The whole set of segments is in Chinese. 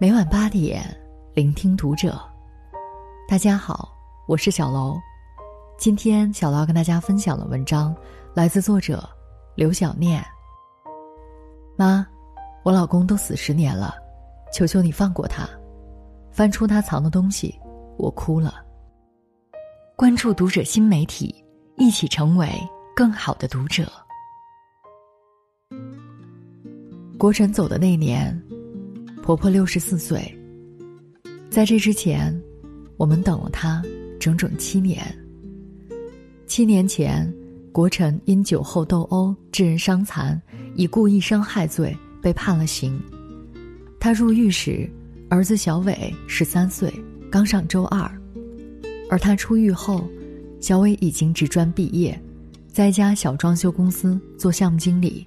每晚八点，聆听读者。大家好，我是小楼。今天小楼要跟大家分享的文章来自作者刘小念。妈，我老公都死十年了，求求你放过他。翻出他藏的东西，我哭了。关注读者新媒体，一起成为更好的读者。国晨走的那年。婆婆六十四岁，在这之前，我们等了她整整七年。七年前，国臣因酒后斗殴致人伤残，以故意伤害罪被判了刑。他入狱时，儿子小伟十三岁，刚上周二；而他出狱后，小伟已经职专毕业，在一家小装修公司做项目经理。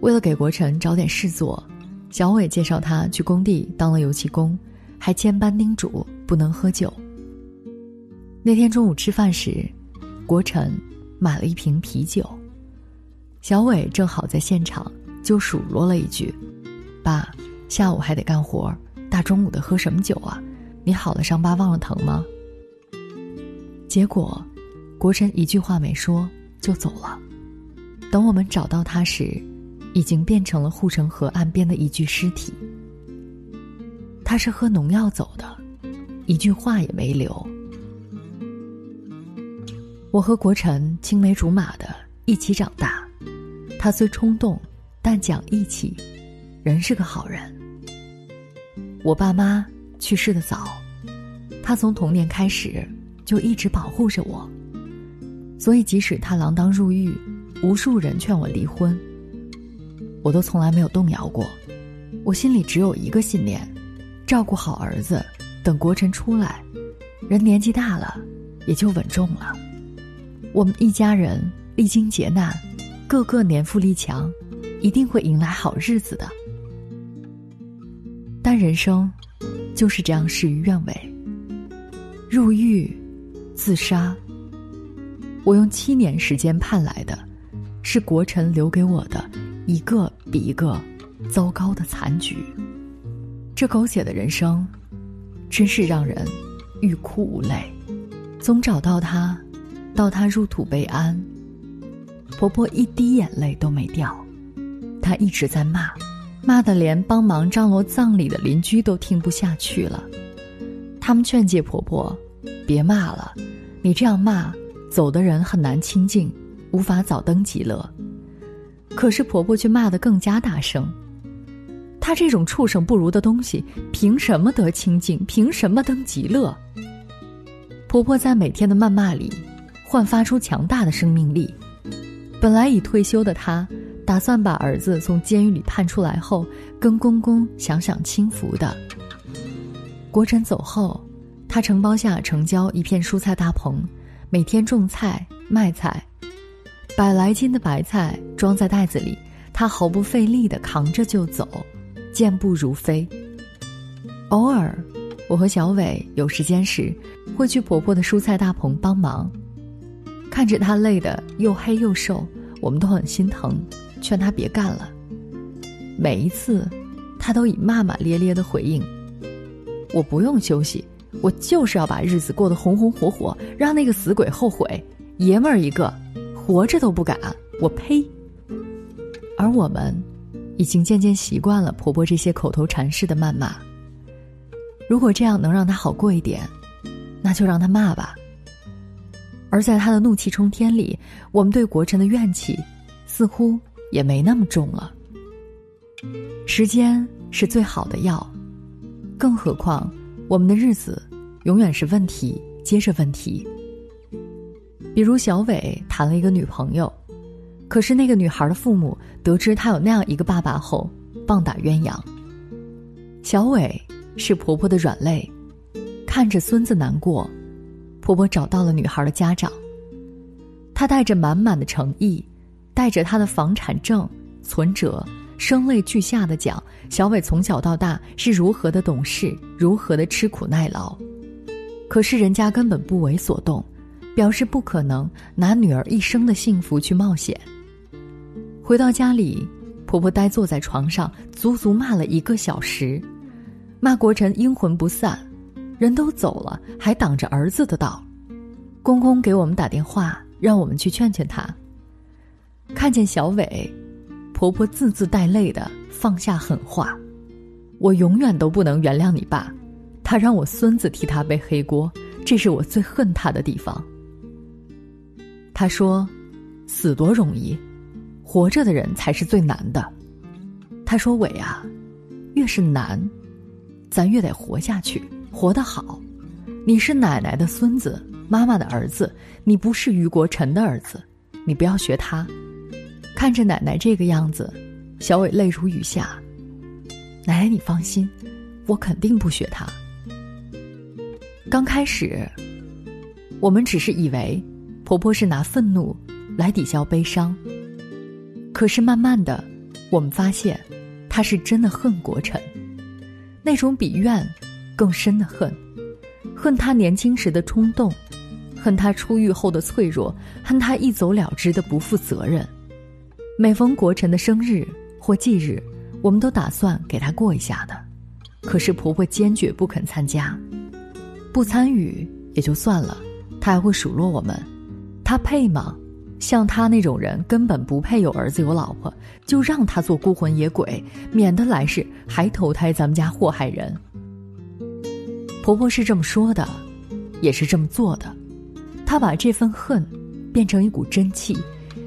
为了给国臣找点事做。小伟介绍他去工地当了油漆工，还千般叮嘱不能喝酒。那天中午吃饭时，国臣买了一瓶啤酒，小伟正好在现场，就数落了一句：“爸，下午还得干活，大中午的喝什么酒啊？你好了伤疤忘了疼吗？”结果，国臣一句话没说就走了。等我们找到他时。已经变成了护城河岸边的一具尸体。他是喝农药走的，一句话也没留。我和国臣青梅竹马的一起长大，他虽冲动，但讲义气，人是个好人。我爸妈去世的早，他从童年开始就一直保护着我，所以即使他锒铛入狱，无数人劝我离婚。我都从来没有动摇过，我心里只有一个信念：照顾好儿子，等国臣出来，人年纪大了，也就稳重了。我们一家人历经劫难，个个年富力强，一定会迎来好日子的。但人生就是这样事与愿违。入狱、自杀，我用七年时间盼来的，是国臣留给我的。一个比一个糟糕的残局，这狗血的人生，真是让人欲哭无泪。从找到他，到他入土为安，婆婆一滴眼泪都没掉，她一直在骂，骂的连帮忙张罗葬礼的邻居都听不下去了。他们劝诫婆婆，别骂了，你这样骂，走的人很难清静，无法早登极乐。可是婆婆却骂得更加大声。她这种畜生不如的东西，凭什么得清净？凭什么登极乐？婆婆在每天的谩骂里，焕发出强大的生命力。本来已退休的她，打算把儿子从监狱里判出来后，跟公公享享清福的。国臣走后，她承包下城郊一片蔬菜大棚，每天种菜卖菜。百来斤的白菜装在袋子里，他毫不费力地扛着就走，健步如飞。偶尔，我和小伟有时间时，会去婆婆的蔬菜大棚帮忙。看着他累得又黑又瘦，我们都很心疼，劝他别干了。每一次，他都以骂骂咧咧的回应：“我不用休息，我就是要把日子过得红红火火，让那个死鬼后悔，爷们儿一个。”活着都不敢，我呸！而我们，已经渐渐习惯了婆婆这些口头禅式的谩骂。如果这样能让她好过一点，那就让她骂吧。而在她的怒气冲天里，我们对国臣的怨气，似乎也没那么重了。时间是最好的药，更何况我们的日子，永远是问题接着问题。比如小伟谈了一个女朋友，可是那个女孩的父母得知他有那样一个爸爸后，棒打鸳鸯。小伟是婆婆的软肋，看着孙子难过，婆婆找到了女孩的家长。她带着满满的诚意，带着她的房产证、存折，声泪俱下的讲小伟从小到大是如何的懂事，如何的吃苦耐劳。可是人家根本不为所动。表示不可能拿女儿一生的幸福去冒险。回到家里，婆婆呆坐在床上，足足骂了一个小时。骂国臣阴魂不散，人都走了还挡着儿子的道。公公给我们打电话，让我们去劝劝他。看见小伟，婆婆字字带泪的放下狠话：“我永远都不能原谅你爸，他让我孙子替他背黑锅，这是我最恨他的地方。”他说：“死多容易，活着的人才是最难的。”他说：“伟啊，越是难，咱越得活下去，活得好。你是奶奶的孙子，妈妈的儿子，你不是于国臣的儿子，你不要学他。”看着奶奶这个样子，小伟泪如雨下。奶奶，你放心，我肯定不学他。刚开始，我们只是以为婆婆是拿愤怒来抵消悲伤。可是慢慢的，我们发现，她是真的恨国臣，那种比怨更深的恨，恨他年轻时的冲动，恨他出狱后的脆弱，恨他一走了之的不负责任。每逢国臣的生日或忌日，我们都打算给他过一下的，可是婆婆坚决不肯参加，不参与也就算了，她还会数落我们，他配吗？像他那种人根本不配有儿子有老婆，就让他做孤魂野鬼，免得来世还投胎咱们家祸害人。婆婆是这么说的，也是这么做的，她把这份恨变成一股真气，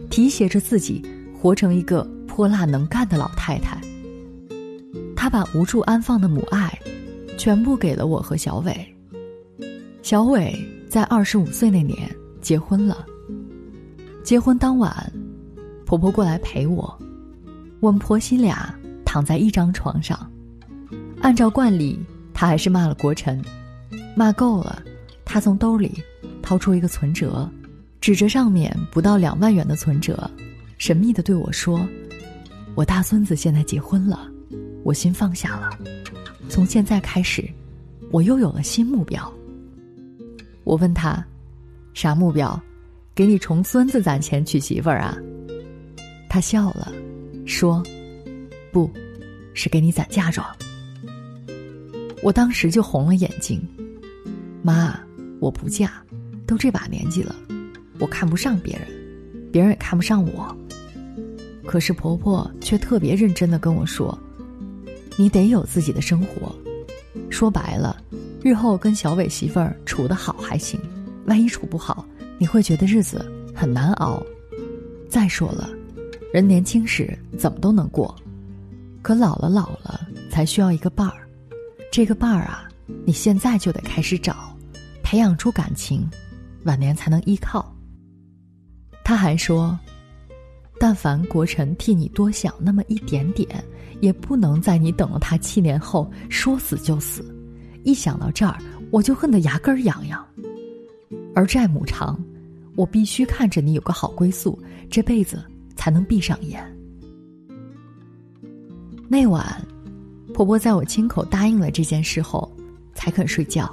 提携着自己。活成一个泼辣能干的老太太。她把无处安放的母爱，全部给了我和小伟。小伟在二十五岁那年结婚了。结婚当晚，婆婆过来陪我，我们婆媳俩躺在一张床上。按照惯例，她还是骂了国臣，骂够了，她从兜里掏出一个存折，指着上面不到两万元的存折。神秘的对我说：“我大孙子现在结婚了，我心放下了。从现在开始，我又有了新目标。”我问他：“啥目标？给你重孙子攒钱娶媳妇儿啊？”他笑了，说：“不，是给你攒嫁妆。”我当时就红了眼睛。妈，我不嫁，都这把年纪了，我看不上别人，别人也看不上我。可是婆婆却特别认真的跟我说：“你得有自己的生活。说白了，日后跟小伟媳妇儿处得好还行，万一处不好，你会觉得日子很难熬。再说了，人年轻时怎么都能过，可老了老了才需要一个伴儿。这个伴儿啊，你现在就得开始找，培养出感情，晚年才能依靠。”他还说。但凡国臣替你多想那么一点点，也不能在你等了他七年后说死就死。一想到这儿，我就恨得牙根儿痒痒。而债母长，我必须看着你有个好归宿，这辈子才能闭上眼。那晚，婆婆在我亲口答应了这件事后，才肯睡觉。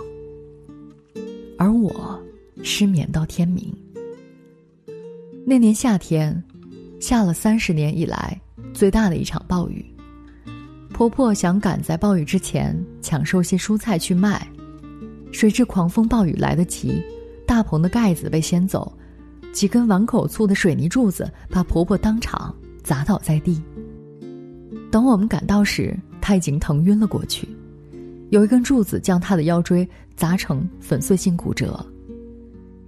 而我失眠到天明。那年夏天。下了三十年以来最大的一场暴雨，婆婆想赶在暴雨之前抢收些蔬菜去卖，谁知狂风暴雨来得急，大棚的盖子被掀走，几根碗口粗的水泥柱子把婆婆当场砸倒在地。等我们赶到时，她已经疼晕了过去，有一根柱子将她的腰椎砸成粉碎性骨折。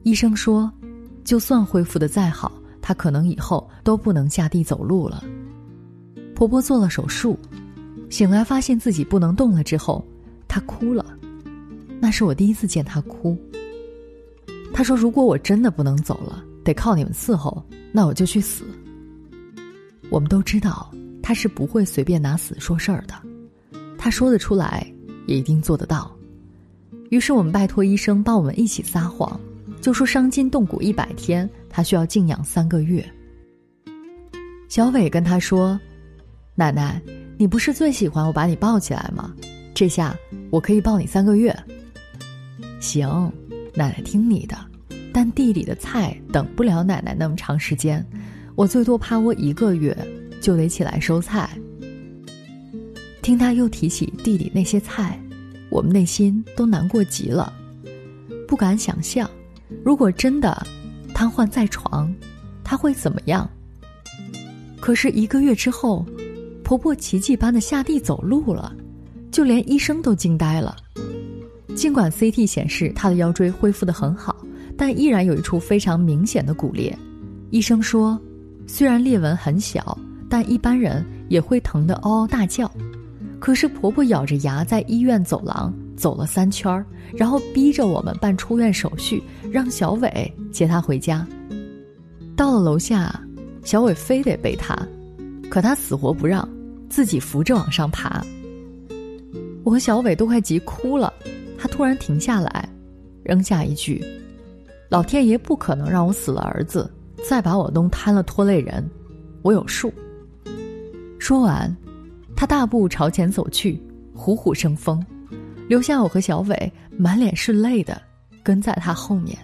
医生说，就算恢复的再好。她可能以后都不能下地走路了。婆婆做了手术，醒来发现自己不能动了之后，她哭了。那是我第一次见她哭。她说：“如果我真的不能走了，得靠你们伺候，那我就去死。”我们都知道他是不会随便拿死说事儿的，他说得出来，也一定做得到。于是我们拜托医生帮我们一起撒谎，就说伤筋动骨一百天。他需要静养三个月。小伟跟他说：“奶奶，你不是最喜欢我把你抱起来吗？这下我可以抱你三个月。”行，奶奶听你的。但地里的菜等不了奶奶那么长时间，我最多趴窝一个月就得起来收菜。听他又提起地里那些菜，我们内心都难过极了，不敢想象，如果真的瘫痪在床，他会怎么样？可是一个月之后，婆婆奇迹般的下地走路了，就连医生都惊呆了。尽管 CT 显示她的腰椎恢复的很好，但依然有一处非常明显的骨裂。医生说，虽然裂纹很小，但一般人也会疼得嗷嗷大叫。可是婆婆咬着牙在医院走廊走了三圈，然后逼着我们办出院手续，让小伟接她回家。到了楼下，小伟非得背她，可她死活不让，自己扶着往上爬。我和小伟都快急哭了。他突然停下来，扔下一句：“老天爷不可能让我死了儿子，再把我弄瘫了拖累人，我有数。”说完，他大步朝前走去，虎虎生风，留下我和小伟满脸是泪的跟在他后面。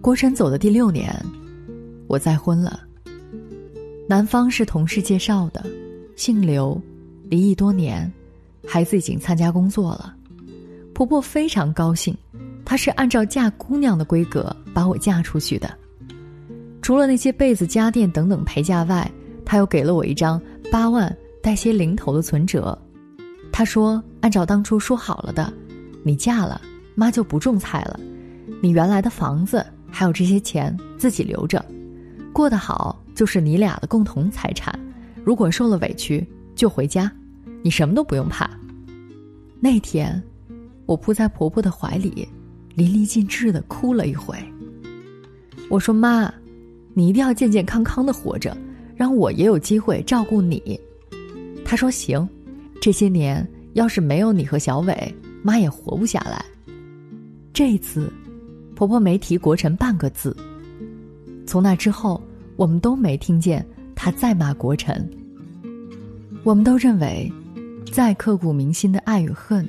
郭晨走的第六年，我再婚了。男方是同事介绍的，姓刘，离异多年，孩子已经参加工作了。婆婆非常高兴，她是按照嫁姑娘的规格把我嫁出去的。除了那些被子、家电等等陪嫁外，她又给了我一张八万带些零头的存折。她说：“按照当初说好了的，你嫁了，妈就不种菜了。你原来的房子还有这些钱自己留着，过得好就是你俩的共同财产。如果受了委屈，就回家，你什么都不用怕。”那天。我扑在婆婆的怀里，淋漓尽致的哭了一回。我说：“妈，你一定要健健康康的活着，让我也有机会照顾你。”她说：“行，这些年要是没有你和小伟，妈也活不下来。”这一次，婆婆没提国臣半个字。从那之后，我们都没听见她再骂国臣。我们都认为，再刻骨铭心的爱与恨。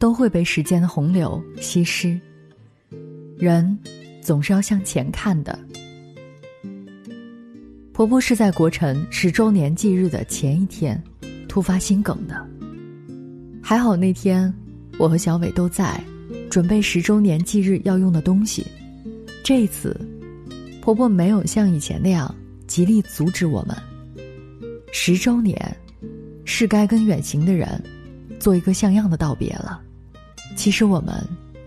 都会被时间的洪流稀释。人总是要向前看的。婆婆是在国臣十周年忌日的前一天突发心梗的，还好那天我和小伟都在，准备十周年忌日要用的东西。这次，婆婆没有像以前那样极力阻止我们。十周年，是该跟远行的人做一个像样的道别了。其实我们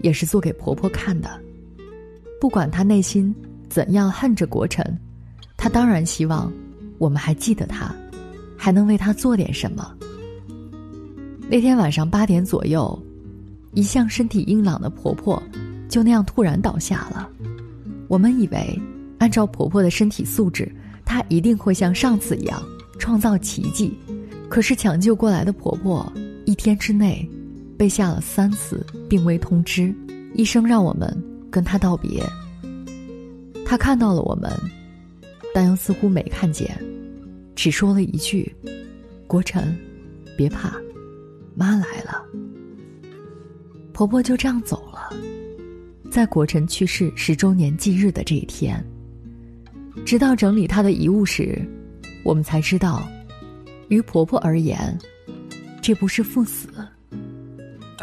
也是做给婆婆看的，不管他内心怎样恨着国臣，他当然希望我们还记得他，还能为他做点什么。那天晚上八点左右，一向身体硬朗的婆婆就那样突然倒下了。我们以为，按照婆婆的身体素质，她一定会像上次一样创造奇迹。可是抢救过来的婆婆一天之内。被下了三次病危通知，医生让我们跟他道别。他看到了我们，但又似乎没看见，只说了一句：“国臣，别怕，妈来了。”婆婆就这样走了。在国臣去世十周年忌日的这一天，直到整理他的遗物时，我们才知道，于婆婆而言，这不是赴死。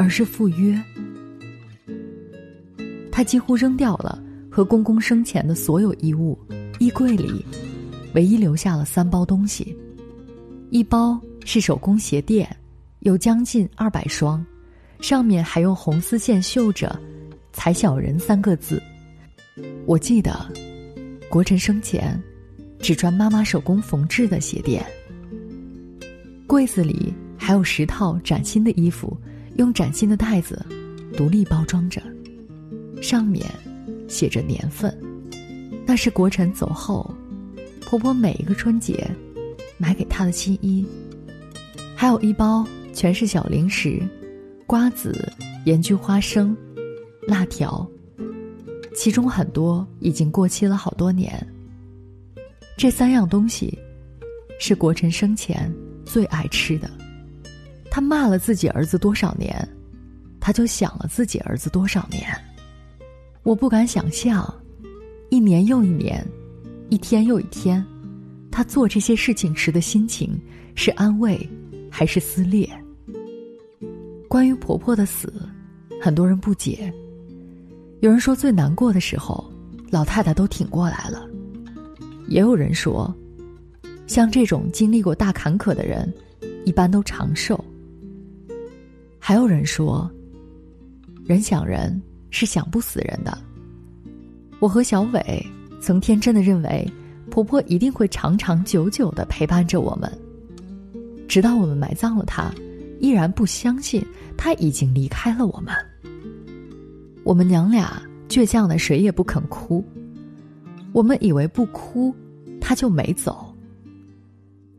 而是赴约，他几乎扔掉了和公公生前的所有衣物，衣柜里唯一留下了三包东西，一包是手工鞋垫，有将近二百双，上面还用红丝线绣着“踩小人”三个字。我记得，国臣生前只穿妈妈手工缝制的鞋垫。柜子里还有十套崭新的衣服。用崭新的袋子独立包装着，上面写着年份，那是国臣走后，婆婆每一个春节买给他的新衣，还有一包全是小零食，瓜子、盐焗花生、辣条，其中很多已经过期了好多年。这三样东西是国臣生前最爱吃的。他骂了自己儿子多少年，他就想了自己儿子多少年。我不敢想象，一年又一年，一天又一天，他做这些事情时的心情是安慰，还是撕裂？关于婆婆的死，很多人不解。有人说最难过的时候，老太太都挺过来了；也有人说，像这种经历过大坎坷的人，一般都长寿。还有人说，人想人是想不死人的。我和小伟曾天真的认为，婆婆一定会长长久久的陪伴着我们，直到我们埋葬了她，依然不相信她已经离开了我们。我们娘俩倔强的谁也不肯哭，我们以为不哭，她就没走。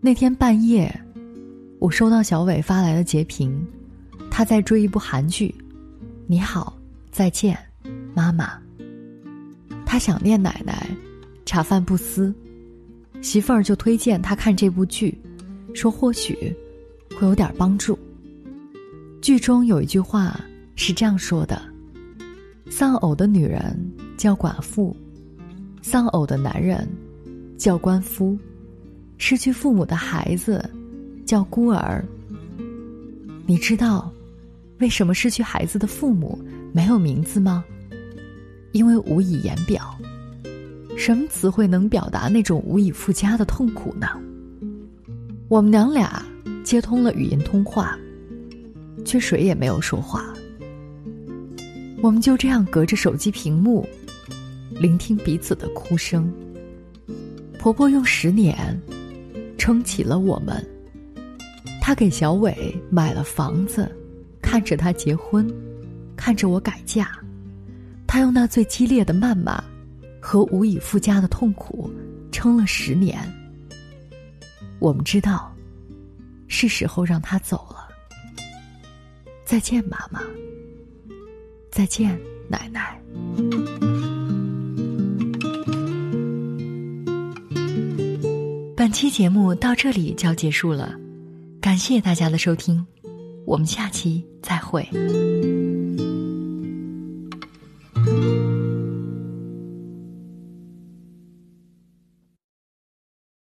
那天半夜，我收到小伟发来的截屏，他在追一部韩剧，《你好，再见，妈妈》。他想念奶奶，茶饭不思，媳妇儿就推荐他看这部剧，说或许会有点帮助。剧中有一句话是这样说的：“丧偶的女人叫寡妇，丧偶的男人叫官夫，失去父母的孩子叫孤儿。”你知道为什么失去孩子的父母没有名字吗？因为无以言表，什么词汇能表达那种无以复加的痛苦呢？我们娘俩接通了语音通话，却谁也没有说话。我们就这样隔着手机屏幕，聆听彼此的哭声。婆婆用十年撑起了我们，她给小伟买了房子，看着他结婚，看着我改嫁。他用那最激烈的谩骂和无以复加的痛苦撑了十年。我们知道，是时候让他走了。再见，妈妈。再见，奶奶。本期节目到这里就要结束了，感谢大家的收听，我们下期再会。